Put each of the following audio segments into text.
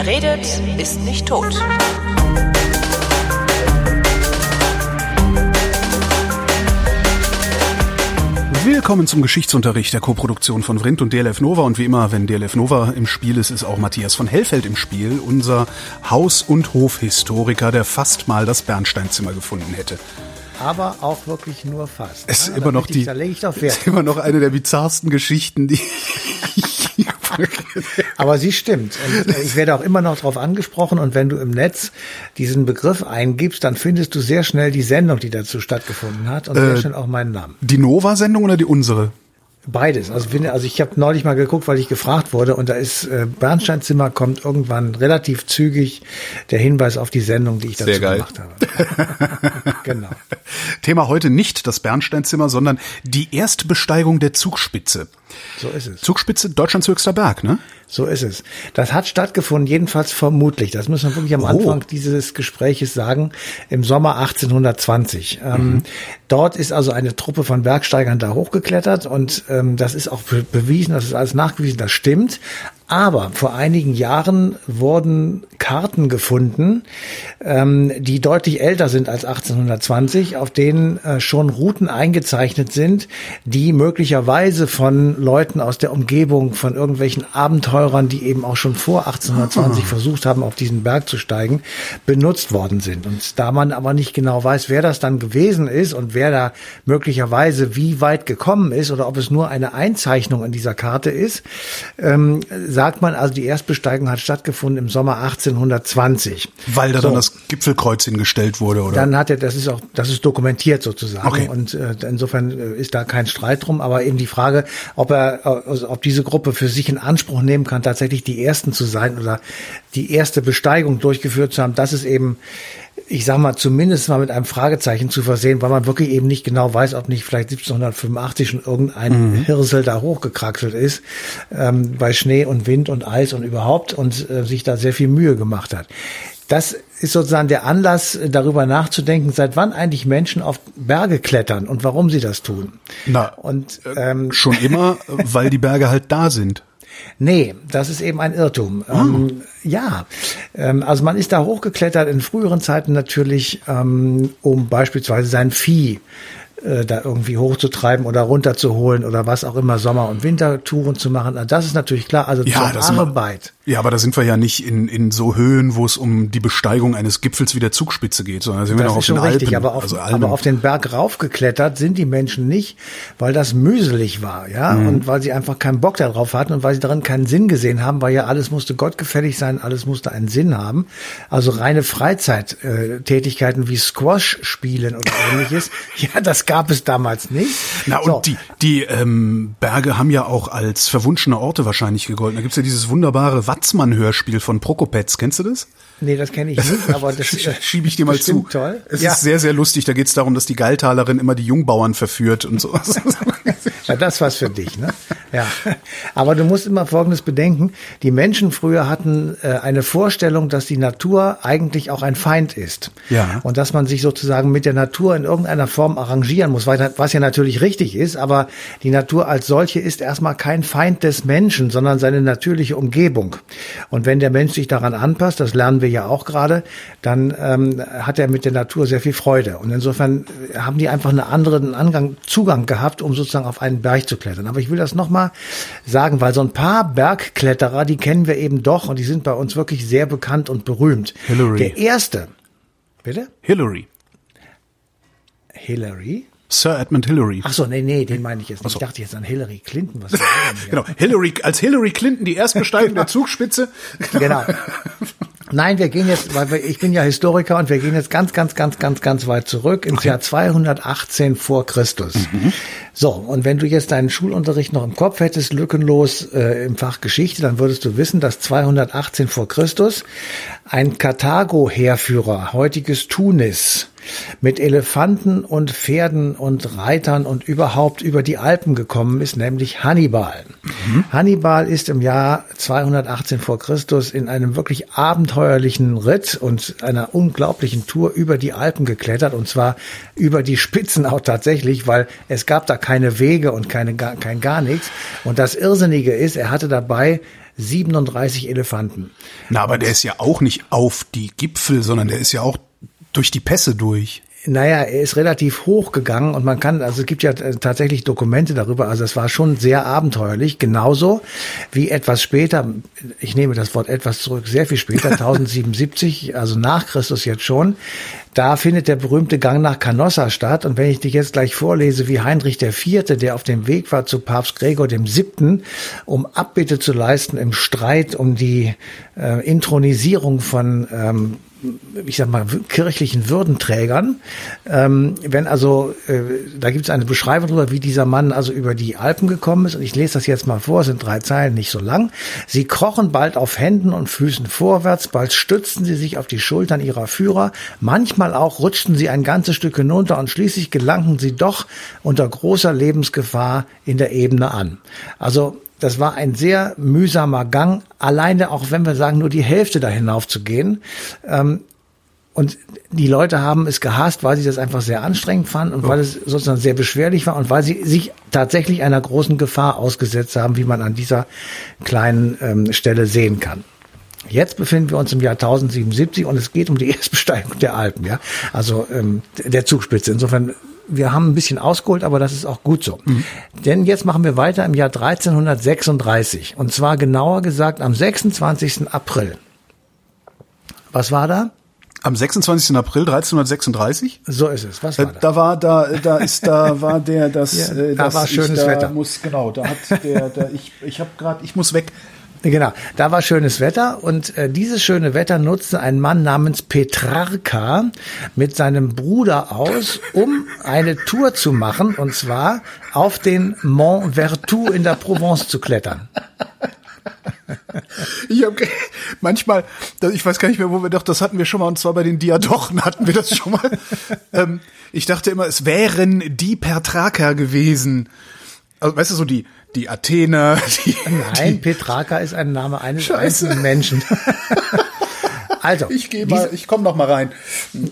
Wer redet, ist nicht tot. Willkommen zum Geschichtsunterricht der Koproduktion von Vrindt und DLF Nova. Und wie immer, wenn DLF Nova im Spiel ist, ist auch Matthias von Hellfeld im Spiel, unser Haus- und Hofhistoriker, der fast mal das Bernsteinzimmer gefunden hätte. Aber auch wirklich nur fast. Es ist Ja, immer noch die, Da lege ich doch es Wert. ist immer noch eine der bizarrsten Geschichten, die Aber sie stimmt. Und äh, ich werde auch immer noch darauf angesprochen. Und wenn du im Netz diesen Begriff eingibst, dann findest du sehr schnell die Sendung, die dazu stattgefunden hat und sehr Äh, schnell auch meinen Namen. die Nova-Sendung oder die unsere? Beides. Also, finde, also ich habe neulich mal geguckt, weil ich gefragt wurde und da ist äh, Bernsteinzimmer kommt irgendwann relativ zügig der Hinweis auf die Sendung, die ich dazu Sehr geil. gemacht habe. genau. Thema heute nicht das Bernsteinzimmer, sondern die Erstbesteigung der Zugspitze. So ist es. Zugspitze, Deutschlands höchster Berg, ne? So ist es. Das hat stattgefunden, jedenfalls vermutlich. Das müssen wir wirklich am Oh. Anfang dieses Gespräches sagen. Im Sommer 1820. Ähm, dort ist also eine Truppe von Bergsteigern da hochgeklettert und ähm, das ist auch be bewiesen, das ist alles nachgewiesen, das stimmt. Aber vor einigen Jahren wurden Karten gefunden, ähm, die deutlich älter sind als 1820, auf denen äh, schon Routen eingezeichnet sind, die möglicherweise von Leuten aus der Umgebung, von irgendwelchen Abenteurern, die eben auch schon vor 1820 versucht haben, auf diesen Berg zu steigen, benutzt worden sind. Und da man aber nicht genau weiß, wer das dann gewesen ist und wer da möglicherweise wie weit gekommen ist oder ob es nur eine Einzeichnung in dieser Karte ist, ähm, sagt man also, die Erstbesteigung hat stattgefunden im Sommer 1820. Weil da So. dann das Gipfelkreuz hingestellt wurde, oder? Dann hat er, das ist auch, das ist dokumentiert sozusagen. Okay. Und äh, insofern äh, ist da kein Streit drum. Aber eben die Frage, ob er, äh, also ob diese Gruppe für sich in Anspruch nehmen kann, tatsächlich die ersten zu sein oder die erste Besteigung durchgeführt zu haben, das ist eben, ich sag mal, zumindest mal mit einem Fragezeichen zu versehen, weil man wirklich eben nicht genau weiß, ob nicht vielleicht 1785 schon irgendein Hirsel da hochgekraxelt ist, ähm, bei Schnee und Wind und Eis und überhaupt und äh, sich da sehr viel Mühe gemacht hat. Das ist sozusagen der Anlass, äh, darüber nachzudenken, seit wann eigentlich Menschen auf Berge klettern und warum sie das tun. Na, Und ähm, schon immer, weil die Berge halt da sind. Nee, das ist eben ein Irrtum. Ähm, ja, ähm, also man ist da hochgeklettert in früheren Zeiten natürlich, ähm, um beispielsweise sein Vieh äh, da irgendwie hochzutreiben oder runterzuholen oder was auch immer, Sommer- und Wintertouren zu machen. Das ist natürlich klar, also Ja, zur Arbeit. Ja, aber da sind wir ja nicht in, in so Höhen, wo es um die Besteigung eines Gipfels wie der Zugspitze geht, sondern da sind wir Das noch auf ist schon den richtig, Alpen. aber auf, also Alpen. aber auf den Berg raufgeklettert sind die Menschen nicht, weil das mühselig war, ja, Mhm. und weil sie einfach keinen Bock darauf hatten und weil sie darin keinen Sinn gesehen haben, weil ja alles musste gottgefällig sein, alles musste einen Sinn haben. Also reine Freizeittätigkeiten wie Squash spielen oder ähnliches, ja, das gab es damals nicht. Na, und So. die, die ähm, Berge haben ja auch als verwunschene Orte wahrscheinlich gegolten. Da gibt's ja dieses wunderbare Watzmann-Hörspiel von Prokopetz. Kennst du das? Nee, das kenne ich nicht, aber das Sch- äh, Schiebe ich dir mal zu. toll. Es ja. ist sehr, sehr lustig. Da geht's darum, dass die Geiltalerin immer die Jungbauern verführt und so. Ja, das war's für dich, ne? Ja. Aber du musst immer Folgendes bedenken. Die Menschen früher hatten äh, eine Vorstellung, dass die Natur eigentlich auch ein Feind ist. Ja. Und dass man sich sozusagen mit der Natur in irgendeiner Form arrangieren muss, was ja natürlich richtig ist, aber die Natur als solche ist erstmal kein Feind des Menschen, sondern seine natürliche Umgebung. Und wenn der Mensch sich daran anpasst, das lernen wir ja auch gerade, dann ähm, hat er mit der Natur sehr viel Freude. Und insofern äh, haben die einfach einen anderen Angang, Zugang gehabt, um sozusagen auf einen Berg zu klettern. Aber ich will das nochmal sagen, weil so ein paar Bergkletterer, die kennen wir eben doch und die sind bei uns wirklich sehr bekannt und berühmt. Hillary. Der erste, bitte? Hillary. Hillary? Sir Edmund Hillary. Ach so, nee, nee, den meine ich jetzt nicht. so. Ich dachte jetzt an Hillary Clinton. Was? Genau. Hillary, als Hillary Clinton die Erstbesteigung der Zugspitze. Genau. Nein, wir gehen jetzt, weil wir, ich bin ja Historiker und wir gehen jetzt ganz, ganz, ganz, ganz, ganz weit zurück ins Jahr 218 vor Christus. So, und wenn du jetzt deinen Schulunterricht noch im Kopf hättest, lückenlos äh, im Fach Geschichte, dann würdest du wissen, dass 218 vor Christus ein Karthago-Heerführer, heutiges Tunis, mit Elefanten und Pferden und Reitern und überhaupt über die Alpen gekommen ist, nämlich Hannibal. Hannibal ist im Jahr 218 vor Christus in einem wirklich abenteuerlichen Ritt und einer unglaublichen Tour über die Alpen geklettert und zwar über die Spitzen auch tatsächlich, weil es gab da keine Wege und keine, kein gar nichts. Und das Irrsinnige ist, er hatte dabei 37 Elefanten. Na, aber der ist ja auch nicht auf die Gipfel, sondern der ist ja auch durch die Pässe durch. Naja, er ist relativ hoch gegangen und man kann, also es gibt ja äh, tatsächlich Dokumente darüber, also es war schon sehr abenteuerlich, genauso wie etwas später, ich nehme das Wort etwas zurück, sehr viel später, 1077, also nach Christus jetzt schon, da findet der berühmte Gang nach Canossa statt. Und wenn ich dich jetzt gleich vorlese, wie Heinrich IV., der auf dem Weg war zu Papst Gregor VII., um Abbitte zu leisten im Streit um die äh, Intronisierung von ähm, ich sag mal, kirchlichen Würdenträgern. Ähm, wenn also, äh, da gibt es eine Beschreibung darüber, wie dieser Mann also über die Alpen gekommen ist. Und ich lese das jetzt mal vor, sind drei Zeilen, nicht so lang. Sie krochen bald auf Händen und Füßen vorwärts, bald stützten sie sich auf die Schultern ihrer Führer, manchmal auch rutschten sie ein ganzes Stück hinunter und schließlich gelangten sie doch unter großer Lebensgefahr in der Ebene an. Also das war ein sehr mühsamer Gang, alleine auch wenn wir sagen, nur die Hälfte da hinauf zu gehen. Ähm, und die Leute haben es gehasst, weil sie das einfach sehr anstrengend fanden und weil es sozusagen sehr beschwerlich war und weil sie sich tatsächlich einer großen Gefahr ausgesetzt haben, wie man an dieser kleinen ähm, Stelle sehen kann. Jetzt befinden wir uns im Jahr 1077 und es geht um die Erstbesteigung der Alpen, ja, also ähm, der Zugspitze. Insofern wir haben ein bisschen ausgeholt, aber das ist auch gut so. Mhm. Denn jetzt machen wir weiter im Jahr 1336 und zwar genauer gesagt am 26. April. Was war da? Am 26. April 1336? So ist es. Was war da? Da war da da ist da war der das ja, äh, da das war schönes da Wetter. Muss genau, da hat der, der ich ich habe gerade ich muss weg. Genau, da war schönes Wetter und äh, dieses schöne Wetter nutzte ein Mann namens Petrarca mit seinem Bruder aus, um eine Tour zu machen und zwar auf den Mont Vertou in der Provence zu klettern. Ich hab, manchmal, ich weiß gar nicht mehr, wo wir doch, das hatten wir schon mal, und zwar bei den Diadochen hatten wir das schon mal. ähm, ich dachte immer, es wären die Petrarca gewesen. Also, weißt du, so die, die Athener. Die, Nein, die, Petrarca ist ein Name eines Scheiße. einzelnen Menschen. Also, ich gehe mal, ich komme noch mal rein.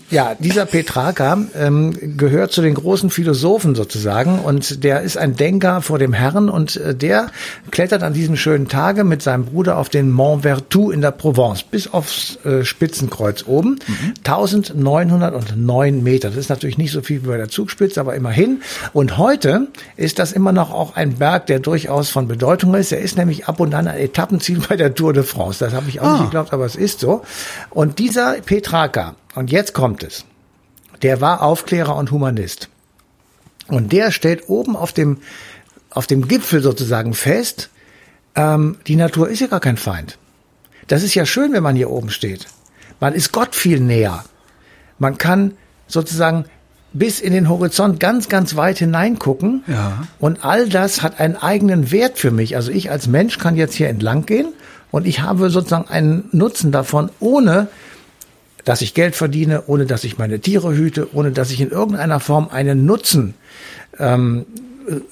Ja, dieser Petrarca ähm, gehört zu den großen Philosophen sozusagen und der ist ein Denker vor dem Herrn und äh, der klettert an diesem schönen Tage mit seinem Bruder auf den Mont Vertou in der Provence bis aufs äh, Spitzenkreuz oben. Mhm. 1909 Meter. Das ist natürlich nicht so viel wie bei der Zugspitze, aber immerhin. Und heute ist das immer noch auch ein Berg, der durchaus von Bedeutung ist. Er ist nämlich ab und an ein Etappenziel bei der Tour de France. Das habe ich auch ah. nicht geglaubt, aber es ist so. Und dieser Petrarca, und jetzt kommt es, der war Aufklärer und Humanist. Und der stellt oben auf dem, auf dem Gipfel sozusagen fest, ähm, die Natur ist ja gar kein Feind. Das ist ja schön, wenn man hier oben steht. Man ist Gott viel näher. Man kann sozusagen bis in den Horizont ganz, ganz weit hineingucken. Ja. Und all das hat einen eigenen Wert für mich. Also ich als Mensch kann jetzt hier entlang gehen und ich habe sozusagen einen Nutzen davon, ohne dass ich Geld verdiene, ohne dass ich meine Tiere hüte, ohne dass ich in irgendeiner Form einen Nutzen ähm,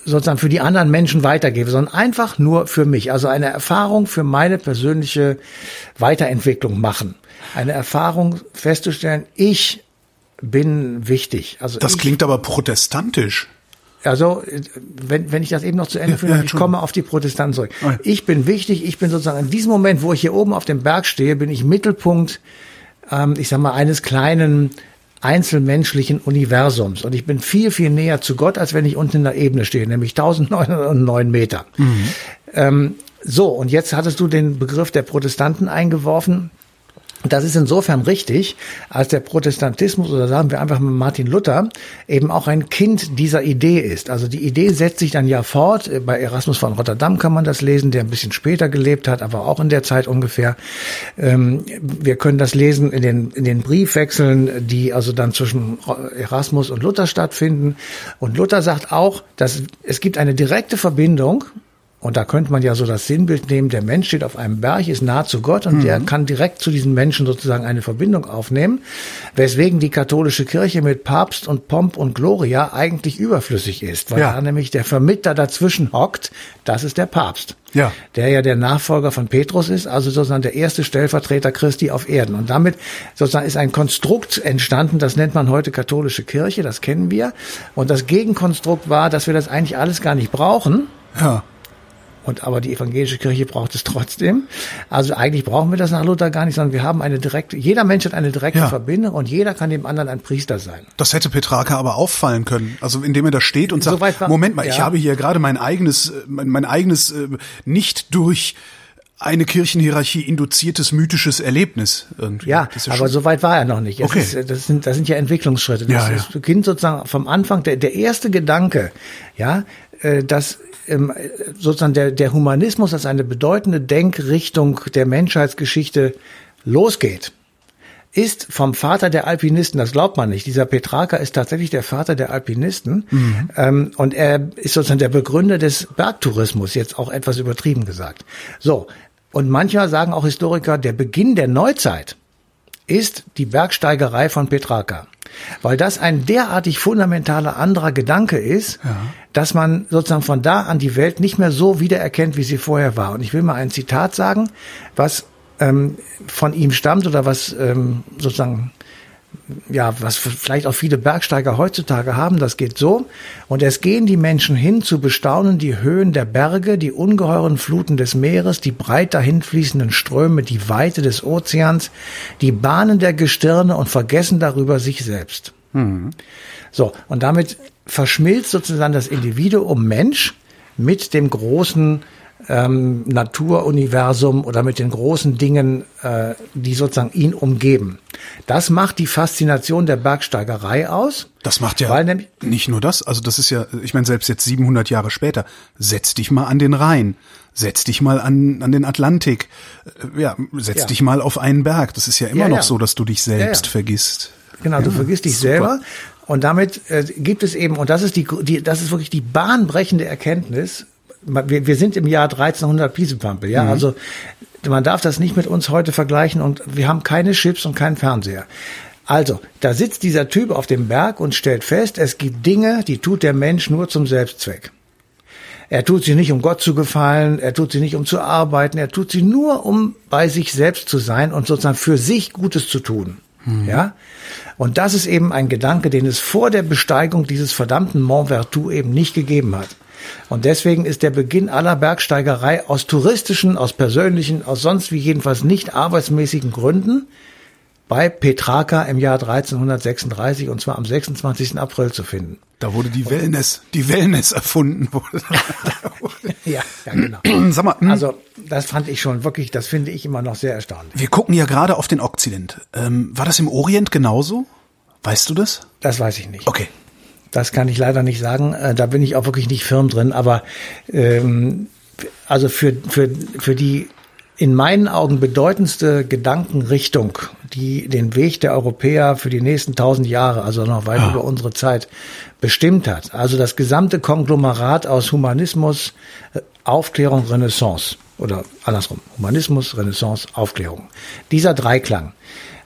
sozusagen für die anderen Menschen weitergebe, sondern einfach nur für mich. Also eine Erfahrung für meine persönliche Weiterentwicklung machen. Eine Erfahrung festzustellen, ich bin wichtig. Also das klingt aber protestantisch. Also, wenn, wenn ich das eben noch zu Ende führe, ja, ja, ich komme auf die Protestanten zurück. Oh ich bin wichtig, ich bin sozusagen in diesem Moment, wo ich hier oben auf dem Berg stehe, bin ich Mittelpunkt, ähm, ich sag mal, eines kleinen einzelmenschlichen Universums. Und ich bin viel, viel näher zu Gott, als wenn ich unten in der Ebene stehe, nämlich 1909 Meter. Mhm. Ähm, so, und jetzt hattest du den Begriff der Protestanten eingeworfen. Das ist insofern richtig, als der Protestantismus oder sagen wir einfach mal Martin Luther eben auch ein Kind dieser Idee ist. Also die Idee setzt sich dann ja fort. Bei Erasmus von Rotterdam kann man das lesen, der ein bisschen später gelebt hat, aber auch in der Zeit ungefähr. Ähm, wir können das lesen in den, in den Briefwechseln, die also dann zwischen Erasmus und Luther stattfinden. Und Luther sagt auch, dass es gibt eine direkte Verbindung und da könnte man ja so das Sinnbild nehmen, der Mensch steht auf einem Berg, ist nah zu Gott und mhm. der kann direkt zu diesen Menschen sozusagen eine Verbindung aufnehmen, weswegen die katholische Kirche mit Papst und Pomp und Gloria eigentlich überflüssig ist, weil ja. da nämlich der Vermittler dazwischen hockt, das ist der Papst. Ja. Der ja der Nachfolger von Petrus ist, also sozusagen der erste Stellvertreter Christi auf Erden. Und damit sozusagen ist ein Konstrukt entstanden, das nennt man heute katholische Kirche, das kennen wir. Und das Gegenkonstrukt war, dass wir das eigentlich alles gar nicht brauchen. Ja Und aber die evangelische Kirche braucht es trotzdem. Also eigentlich brauchen wir das nach Luther gar nicht, sondern wir haben eine direkte, jeder Mensch hat eine direkte Ja. Verbindung und jeder kann dem anderen ein Priester sein. Das hätte Petrarca aber auffallen können. Also indem er da steht und sagt, war- Moment mal, ich ja. habe hier gerade mein eigenes, äh, mein, mein eigenes äh, nicht durch eine Kirchenhierarchie induziertes mythisches Erlebnis. Irgendwie. Ja, Das ist aber so weit war er noch nicht. Es Okay. ist, das, sind, das sind ja Entwicklungsschritte. Das Ja, ja. Kind sozusagen vom Anfang, der, der erste Gedanke, ja, dass ähm, sozusagen der, der Humanismus als eine bedeutende Denkrichtung der Menschheitsgeschichte losgeht, ist vom Vater der Alpinisten, das glaubt man nicht. Dieser Petrarca ist tatsächlich der Vater der Alpinisten ähm, und er ist sozusagen der Begründer des Bergtourismus, jetzt auch etwas übertrieben gesagt. So, und manchmal sagen auch Historiker, der Beginn der Neuzeit ist die Bergsteigerei von Petrarca. Weil das ein derartig fundamentaler anderer Gedanke ist, dass man sozusagen von da an die Welt nicht mehr so wiedererkennt, wie sie vorher war. Und ich will mal ein Zitat sagen, was ähm, von ihm stammt oder was ähm, sozusagen ja, was vielleicht auch viele Bergsteiger heutzutage haben, das geht so. Und es gehen die Menschen hin zu bestaunen die Höhen der Berge, die ungeheuren Fluten des Meeres, die breit dahinfließenden Ströme, die Weite des Ozeans, die Bahnen der Gestirne und vergessen darüber sich selbst. So, und damit verschmilzt sozusagen das Individuum Mensch mit dem großen ähm, Naturuniversum oder mit den großen Dingen, äh, die sozusagen ihn umgeben. Das macht die Faszination der Bergsteigerei aus. Das macht ja Weil nämlich- nicht nur das, also das ist ja, ich meine, selbst jetzt 700 Jahre später, setz dich mal an den Rhein, setz dich mal an, an den Atlantik, äh, ja, setz Ja. dich mal auf einen Berg. Das ist ja immer Ja, noch ja. so, dass du dich selbst vergisst. Genau, du vergisst dich super. selber. Und damit äh, gibt es eben, und das ist die, die, das ist wirklich die bahnbrechende Erkenntnis. Wir, wir sind im Jahr 1300 Piesepampel, ja. Also man darf das nicht mit uns heute vergleichen und wir haben keine Chips und keinen Fernseher. Also, da sitzt dieser Typ auf dem Berg und stellt fest, es gibt Dinge, die tut der Mensch nur zum Selbstzweck. Er tut sie nicht, um Gott zu gefallen, er tut sie nicht, um zu arbeiten, er tut sie nur, um bei sich selbst zu sein und sozusagen für sich Gutes zu tun. Ja? Und das ist eben ein Gedanke, den es vor der Besteigung dieses verdammten Mont Ventoux eben nicht gegeben hat. Und deswegen ist der Beginn aller Bergsteigerei aus touristischen, aus persönlichen, aus sonst wie jedenfalls nicht arbeitsmäßigen Gründen bei Petrarca im Jahr 1336 und zwar am 26. April zu finden. Da wurde die Wellness, die Wellness erfunden. wurde. Ja, ja genau. Sag mal, hm, Also das fand ich schon wirklich, das finde ich immer noch sehr erstaunlich. wir gucken ja gerade auf den Okzident. Ähm, war das im Orient genauso? Weißt du das? Das weiß ich nicht. Okay. Das kann ich leider nicht sagen. Äh, Da bin ich auch wirklich nicht firm drin. Aber ähm, also für, für, für die in meinen Augen bedeutendste Gedankenrichtung, die den Weg der Europäer für die nächsten tausend Jahre, also noch weit über unsere Zeit, bestimmt hat. Also das gesamte Konglomerat aus Humanismus, äh, Aufklärung, Renaissance oder andersrum, Humanismus, Renaissance, Aufklärung. Dieser Dreiklang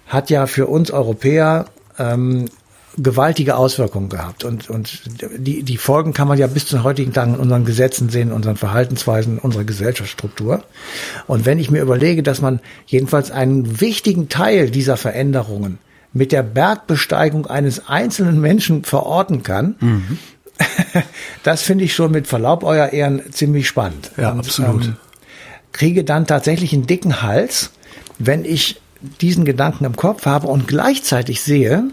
hat ja für uns Europäer ähm, gewaltige Auswirkungen gehabt. Und, und die, die Folgen kann man ja bis zum heutigen Tag in unseren Gesetzen sehen, in unseren Verhaltensweisen, unserer Gesellschaftsstruktur. Und wenn ich mir überlege, dass man jedenfalls einen wichtigen Teil dieser Veränderungen mit der Bergbesteigung eines einzelnen Menschen verorten kann, das finde ich schon mit Verlaub euer Ehren ziemlich spannend. Ja, absolut. kriege dann tatsächlich einen dicken Hals, wenn ich diesen Gedanken im Kopf habe und gleichzeitig sehe,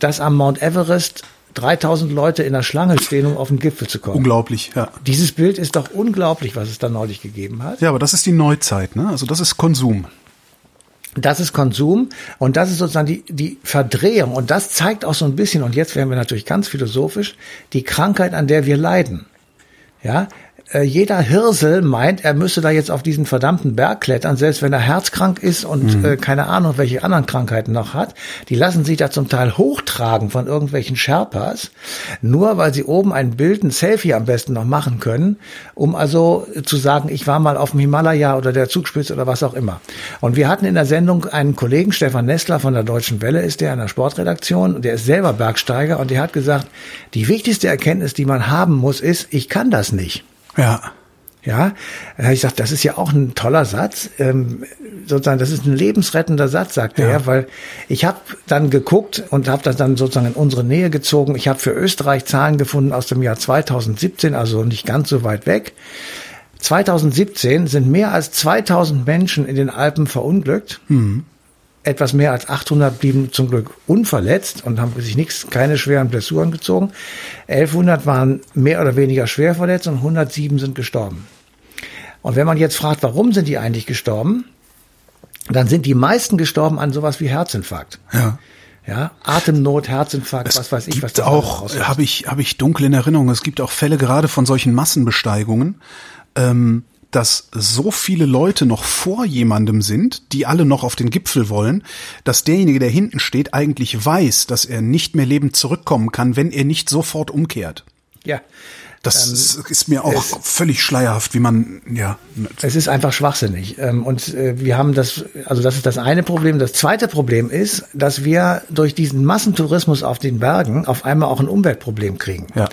dass am Mount Everest 3000 Leute in der Schlange stehen, um auf den Gipfel zu kommen. Unglaublich, ja. Dieses Bild ist doch unglaublich, was es da neulich gegeben hat. Ja, aber das ist die Neuzeit, ne? Also das ist Konsum. Das ist Konsum und das ist sozusagen die, die Verdrehung und das zeigt auch so ein bisschen, und jetzt werden wir natürlich ganz philosophisch, die Krankheit, an der wir leiden. Ja, äh, jeder Hirsel meint, er müsse da jetzt auf diesen verdammten Berg klettern, selbst wenn er herzkrank ist und äh, keine Ahnung, welche anderen Krankheiten noch hat. Die lassen sich da zum Teil hochtragen von irgendwelchen Sherpas, nur weil sie oben ein Bild, ein Selfie am besten noch machen können, um also zu sagen, ich war mal auf dem Himalaya oder der Zugspitze oder was auch immer. Und wir hatten in der Sendung einen Kollegen, Stefan Nestler von der Deutschen Welle ist der in der Sportredaktion, und der ist selber Bergsteiger und der hat gesagt, die wichtigste Erkenntnis, die man haben muss, ist, ich kann das nicht. Ja. Ja, da habe ich gesagt, das ist ja auch ein toller Satz. Ähm, sozusagen, das ist ein lebensrettender Satz, sagt Ja. er, weil ich habe dann geguckt und habe das dann sozusagen in unsere Nähe gezogen. Ich habe für Österreich Zahlen gefunden aus dem Jahr 2017, also nicht ganz so weit weg. 2017 sind mehr als 2000 Menschen in den Alpen verunglückt. Mhm. Etwas mehr als 800 blieben zum Glück unverletzt und haben sich nichts, keine schweren Blessuren gezogen. 1100 waren mehr oder weniger schwer verletzt und 107 sind gestorben. Und wenn man jetzt fragt, warum sind die eigentlich gestorben, dann sind die meisten gestorben an sowas wie Herzinfarkt. Ja. Ja, Atemnot, Herzinfarkt, was weiß ich, was gibt da auch, habe ich, habe ich dunkel in Erinnerung. Es gibt auch Fälle gerade von solchen Massenbesteigungen, ähm, dass so viele Leute noch vor jemandem sind, die alle noch auf den Gipfel wollen, dass derjenige, der hinten steht, eigentlich weiß, dass er nicht mehr lebend zurückkommen kann, wenn er nicht sofort umkehrt. Ja, Das ist, ist mir auch völlig schleierhaft, wie man, ja. Es ist einfach schwachsinnig. Ähm, Und äh, wir haben das, also das ist das eine Problem. Das zweite Problem ist, dass wir durch diesen Massentourismus auf den Bergen auf einmal auch ein Umweltproblem kriegen. Ja.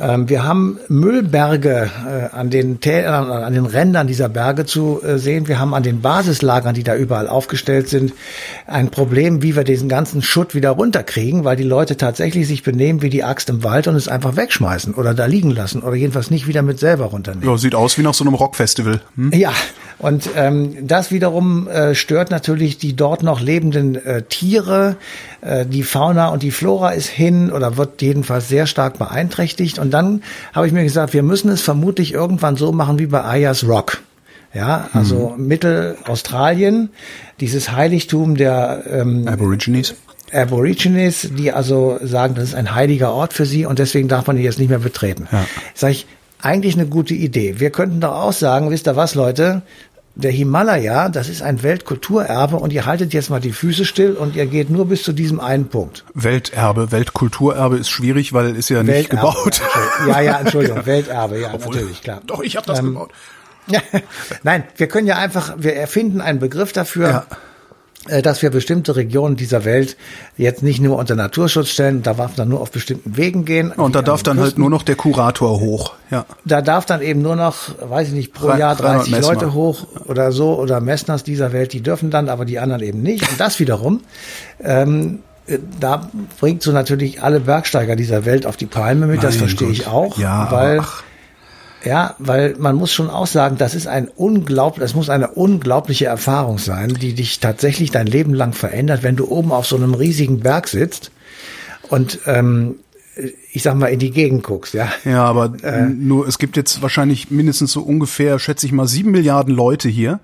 Ähm, Wir haben Müllberge äh, an den Tälern, an den Rändern dieser Berge zu äh, sehen. Wir haben an den Basislagern, die da überall aufgestellt sind, ein Problem, wie wir diesen ganzen Schutt wieder runterkriegen, weil die Leute tatsächlich sich benehmen wie die Axt im Wald und es einfach wegschmeißen oder da liegen lassen oder jedenfalls nicht wieder mit selber runternehmen. Ja, sieht aus wie nach so einem Rockfestival. Hm? Ja, und ähm, das wiederum äh, stört natürlich die dort noch lebenden äh, Tiere. Äh, die Fauna und die Flora ist hin oder wird jedenfalls sehr stark beeinträchtigt. Und dann habe ich mir gesagt, wir müssen es vermutlich irgendwann so machen wie bei Ayers Rock. Ja, also Mittelaustralien, dieses Heiligtum der ähm, Aborigines. Aborigines, die also sagen, das ist ein heiliger Ort für sie und deswegen darf man ihn jetzt nicht mehr betreten. Ja. Sag ich, eigentlich eine gute Idee. Wir könnten doch auch sagen, wisst ihr was, Leute? Der Himalaya, das ist ein Weltkulturerbe und ihr haltet jetzt mal die Füße still und ihr geht nur bis zu diesem einen Punkt. Welterbe, Weltkulturerbe ist schwierig, weil ist ja nicht Welterbe, gebaut. ja, Ja, ja, Entschuldigung, Welterbe, ja, natürlich, klar. Doch, ich habe das Ähm, gebaut. Nein, wir können ja einfach, wir erfinden einen Begriff dafür, Ja. Äh, dass wir bestimmte Regionen dieser Welt jetzt nicht nur unter Naturschutz stellen, da darf dann nur auf bestimmten Wegen gehen. Und da darf an dann halt Küsten. nur noch der Kurator hoch. Ja. da darf dann eben nur noch, weiß ich nicht, pro Jahr 300 30 Messmer. Leute hoch oder so oder Messners dieser Welt, die dürfen dann, aber die anderen eben nicht. Und das wiederum, ähm, äh, da bringt so natürlich alle Bergsteiger dieser Welt auf die Palme mit, das Mein verstehe ich auch, Ja, weil ach. Ja, weil man muss schon auch sagen, das ist ein unglaublich, das muss eine unglaubliche Erfahrung sein, die dich tatsächlich dein Leben lang verändert, wenn du oben auf so einem riesigen Berg sitzt und ähm, ich sag mal in die Gegend guckst, ja. Ja, aber Äh. nur es gibt jetzt wahrscheinlich mindestens so ungefähr, schätze ich mal, sieben Milliarden Leute hier,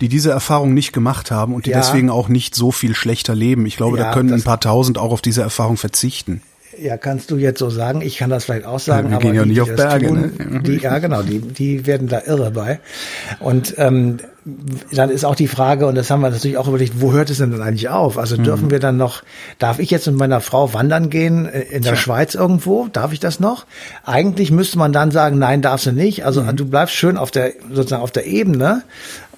die diese Erfahrung nicht gemacht haben und die Ja. deswegen auch nicht so viel schlechter leben. Ich glaube, Ja, da können ein paar Tausend auch auf diese Erfahrung verzichten. Ja, kannst du jetzt so sagen. Ich kann das vielleicht auch sagen. Ja, wir aber gehen ja die, nicht auf Berge, Tun, ne? Die, ja, genau. Die, die werden da irre bei. Und ähm, dann ist auch die Frage, und das haben wir natürlich auch überlegt, wo hört es denn dann eigentlich auf? Also Mhm. dürfen wir dann noch, darf ich jetzt mit meiner Frau wandern gehen äh, in der Schweiz irgendwo? Darf ich das noch? Eigentlich müsste man dann sagen, nein, darfst du nicht. Also Mhm. du bleibst schön auf der, sozusagen auf der Ebene.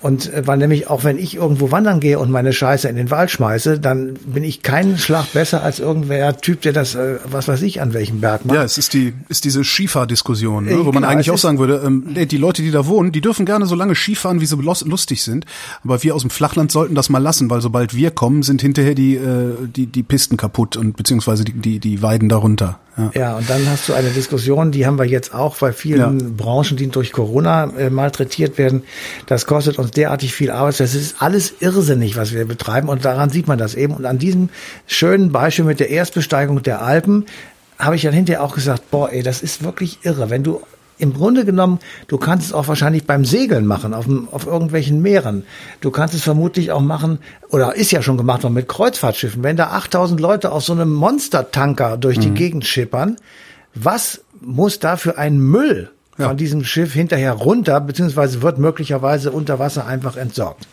Und äh, weil nämlich auch wenn ich irgendwo wandern gehe und meine Scheiße in den Wald schmeiße, dann bin ich keinen Schlag besser als irgendwer Typ, der das, äh, was weiß ich, an welchem Berg macht. Ja, es ist die, ist diese Skifahr-Diskussion, ne? Äh, wo man genau, eigentlich es auch sagen würde, ähm, die Leute, die da wohnen, die dürfen gerne so lange Skifahren, wie sie lustig sind. Aber wir aus dem Flachland sollten das mal lassen, weil sobald wir kommen, sind hinterher die, äh, die, die Pisten kaputt und beziehungsweise die, die, die Weiden darunter. Ja. Ja, und dann hast du eine Diskussion, die haben wir jetzt auch bei vielen Ja. Branchen, die durch Corona äh, malträtiert werden. Das kostet uns derartig viel Arbeit. Das ist alles irrsinnig, was wir betreiben. Und daran sieht man das eben. Und an diesem schönen Beispiel mit der Erstbesteigung der Alpen habe ich dann hinterher auch gesagt, boah, ey, das ist wirklich irre. Wenn du im Grunde genommen, du kannst es auch wahrscheinlich beim Segeln machen, auf, dem, auf irgendwelchen Meeren. Du kannst es vermutlich auch machen, oder ist ja schon gemacht worden mit Kreuzfahrtschiffen. Wenn da 8000 Leute auf so einem Monstertanker durch Mhm. die Gegend schippern, was muss da für ein Müll Ja. von diesem Schiff hinterher runter, beziehungsweise wird möglicherweise unter Wasser einfach entsorgt?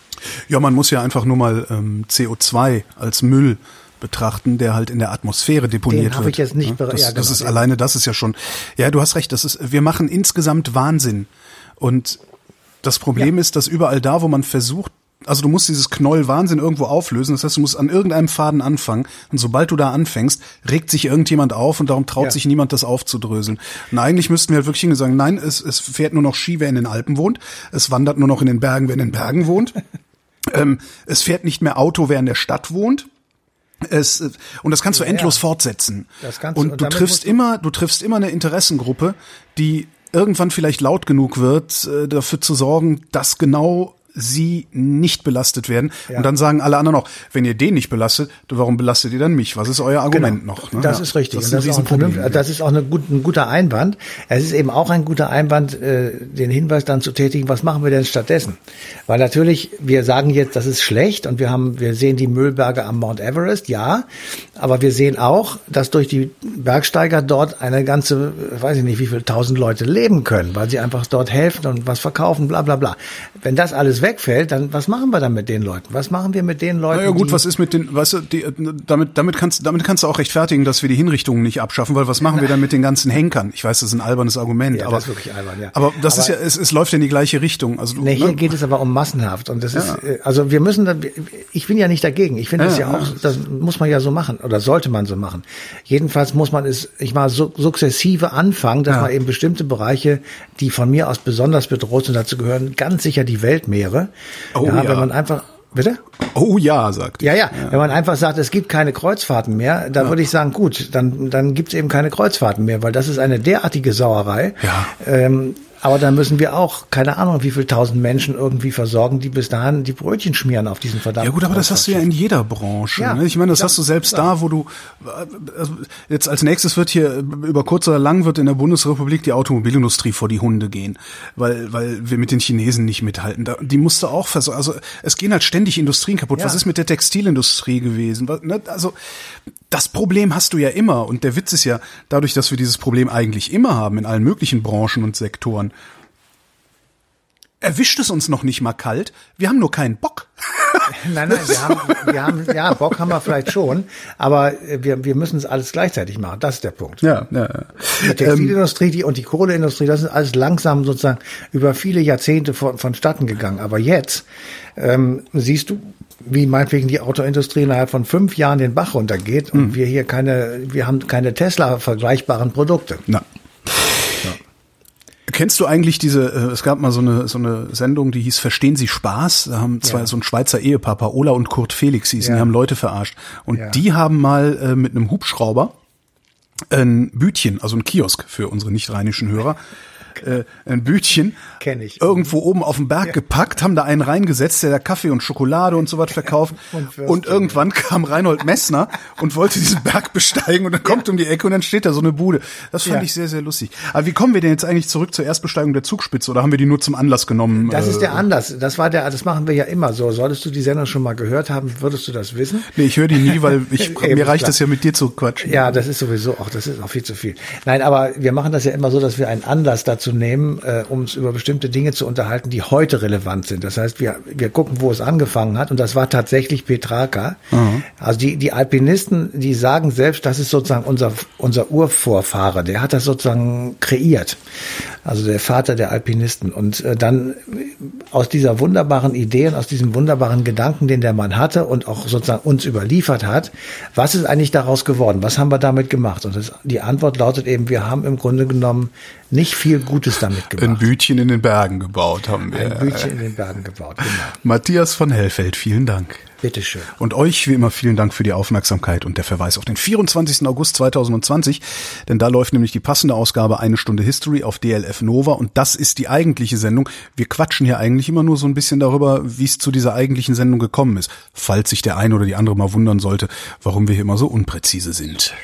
Ja, man muss ja einfach nur mal ähm, CO2 als Müll betrachten, der halt in der Atmosphäre deponiert Den wird. ich jetzt nicht Ja, das, ja, das genau, ist den- alleine, das ist ja schon. Ja, du hast recht. Das ist. Wir machen insgesamt Wahnsinn. Und das Problem Ja. ist, dass überall da, wo man versucht, also du musst dieses Knoll Wahnsinn irgendwo auflösen. Das heißt, du musst an irgendeinem Faden anfangen. Und sobald du da anfängst, regt sich irgendjemand auf und darum traut Ja. sich niemand, das aufzudröseln. Und eigentlich müssten wir halt wirklich hingehen sagen, nein, es, es fährt nur noch Ski, wer in den Alpen wohnt. Es wandert nur noch in den Bergen, wer in den Bergen wohnt. Ähm, es fährt nicht mehr Auto, wer in der Stadt wohnt. Es, und das kannst du endlos ja. fortsetzen. Das kannst du- und und du triffst du- immer, du triffst immer eine Interessengruppe, die irgendwann vielleicht laut genug wird, äh, dafür zu sorgen, dass genau sie nicht belastet werden. Ja. Und dann sagen alle anderen auch, wenn ihr den nicht belastet, warum belastet ihr dann mich? Was ist euer Argument genau. noch? Ne? Das ist richtig. Das, ist, das, ist ein das ist auch eine gut, ein guter Einwand. Es ist eben auch ein guter Einwand, äh, den Hinweis dann zu tätigen, was machen wir denn stattdessen? Weil natürlich, wir sagen jetzt, das ist schlecht und wir haben, wir sehen die Müllberge am Mount Everest, ja, aber wir sehen auch, dass durch die Bergsteiger dort eine ganze, weiß ich nicht, wie viele tausend Leute leben können, weil sie einfach dort helfen und was verkaufen, bla bla bla. Wenn das alles wegfällt, dann was machen wir dann mit den Leuten? Was machen wir mit den Leuten? Naja gut, was ist mit den, weißt du, die, damit, damit kannst, damit kannst du auch rechtfertigen, dass wir die Hinrichtungen nicht abschaffen, weil was machen wir dann mit den ganzen Henkern? Ich weiß, das ist ein albernes Argument, ja, aber das ist wirklich albern, ja. aber das aber, ist ja, es, es läuft ja in die gleiche Richtung. Also nee, hier ne? geht es aber um massenhaft und das ja. ist, äh, also wir müssen, ich bin ja nicht dagegen. Ich finde ja, das ja, auch, das muss man ja so machen oder sollte man so machen. Jedenfalls muss man es, ich mal so, sukzessive anfangen, dass man eben bestimmte Bereiche, die von mir aus besonders bedroht sind, dazu gehören ganz sicher die Weltmeere. Oh, ja, ja. Wenn man einfach Bitte? Oh ja, sagt ja, ja, ja. Wenn man einfach sagt, es gibt keine Kreuzfahrten mehr, dann ja. würde ich sagen, gut, dann, dann gibt es eben keine Kreuzfahrten mehr, weil das ist eine derartige Sauerei. Ja. Ähm, aber dann müssen wir auch, keine Ahnung, wie viel tausend Menschen irgendwie versorgen, die bis dahin die Brötchen schmieren auf diesen verdammten. Ja gut, aber das hast du ja in jeder Branche. Ja, ne? Ich meine, das ja, hast du selbst da, wo du also jetzt als nächstes wird hier über kurz oder lang wird in der Bundesrepublik die Automobilindustrie vor die Hunde gehen, weil weil wir mit den Chinesen nicht mithalten. Die musste auch versorgen. Also es gehen halt ständig Industrien kaputt. Ja. Was ist mit der Textilindustrie gewesen? Ne? Also das Problem hast du ja immer. Und der Witz ist ja, dadurch, dass wir dieses Problem eigentlich immer haben in allen möglichen Branchen und Sektoren, erwischt es uns noch nicht mal kalt. Wir haben nur keinen Bock. Nein, nein, wir haben, wir haben, ja, Bock haben wir vielleicht schon, aber wir, wir müssen es alles gleichzeitig machen. Das ist der Punkt. Ja, ja, ja. Die Textilindustrie die, und die Kohleindustrie, das ist alles langsam sozusagen über viele Jahrzehnte von, vonstatten gegangen. Aber jetzt ähm, siehst du, wie meinetwegen die Autoindustrie innerhalb von fünf Jahren den Bach runtergeht und mhm. wir hier keine, wir haben keine Tesla-vergleichbaren Produkte. Na. Kennst du eigentlich diese, äh, es gab mal so eine, so eine Sendung, die hieß Verstehen Sie Spaß? Da haben zwei, ja. so ein Schweizer Ehepaar, Paola und Kurt Felix hießen, ja. die haben Leute verarscht. Und ja. die haben mal äh, mit einem Hubschrauber ein Bütchen, also ein Kiosk für unsere nicht rheinischen Hörer, äh, ein Bütchen ich. irgendwo oben auf den Berg ja. gepackt, haben da einen reingesetzt, der da Kaffee und Schokolade und so was verkauft. und, und, irgendwann kam Reinhold Messner und wollte diesen Berg besteigen und dann kommt ja. um die Ecke und dann steht da so eine Bude. Das fand ja. ich sehr, sehr lustig. Aber wie kommen wir denn jetzt eigentlich zurück zur Erstbesteigung der Zugspitze oder haben wir die nur zum Anlass genommen? Das ist der äh, Anlass. Das war der, das machen wir ja immer so. Solltest du die Sendung schon mal gehört haben, würdest du das wissen? Nee, ich höre die nie, weil ich, mir reicht es ja mit dir zu quatschen. Ja, das ist sowieso auch, das ist auch viel zu viel. Nein, aber wir machen das ja immer so, dass wir einen Anlass dazu nehmen, äh, um uns über bestimmte Dinge zu unterhalten, die heute relevant sind. Das heißt, wir, wir gucken, wo es angefangen hat und das war tatsächlich Petraka. Mhm. Also die, die Alpinisten, die sagen selbst, das ist sozusagen unser, unser Urvorfahre, der hat das sozusagen kreiert. Also der Vater der Alpinisten. Und äh, dann aus dieser wunderbaren Idee und aus diesem wunderbaren Gedanken, den der Mann hatte und auch sozusagen uns überliefert hat, was ist eigentlich daraus geworden? Was haben wir damit gemacht? Und das, die Antwort lautet eben, wir haben im Grunde genommen nicht viel Gutes damit gemacht. Ein Bütchen in den Bergen gebaut haben wir. Ein Bütchen in den Bergen gebaut, genau. Matthias von Hellfeld, vielen Dank. Bitteschön. Und euch wie immer vielen Dank für die Aufmerksamkeit und der Verweis auf den 24. August 2020, denn da läuft nämlich die passende Ausgabe Eine Stunde History auf DLF Nova und das ist die eigentliche Sendung. Wir quatschen hier eigentlich immer nur so ein bisschen darüber, wie es zu dieser eigentlichen Sendung gekommen ist, falls sich der eine oder die andere mal wundern sollte, warum wir hier immer so unpräzise sind.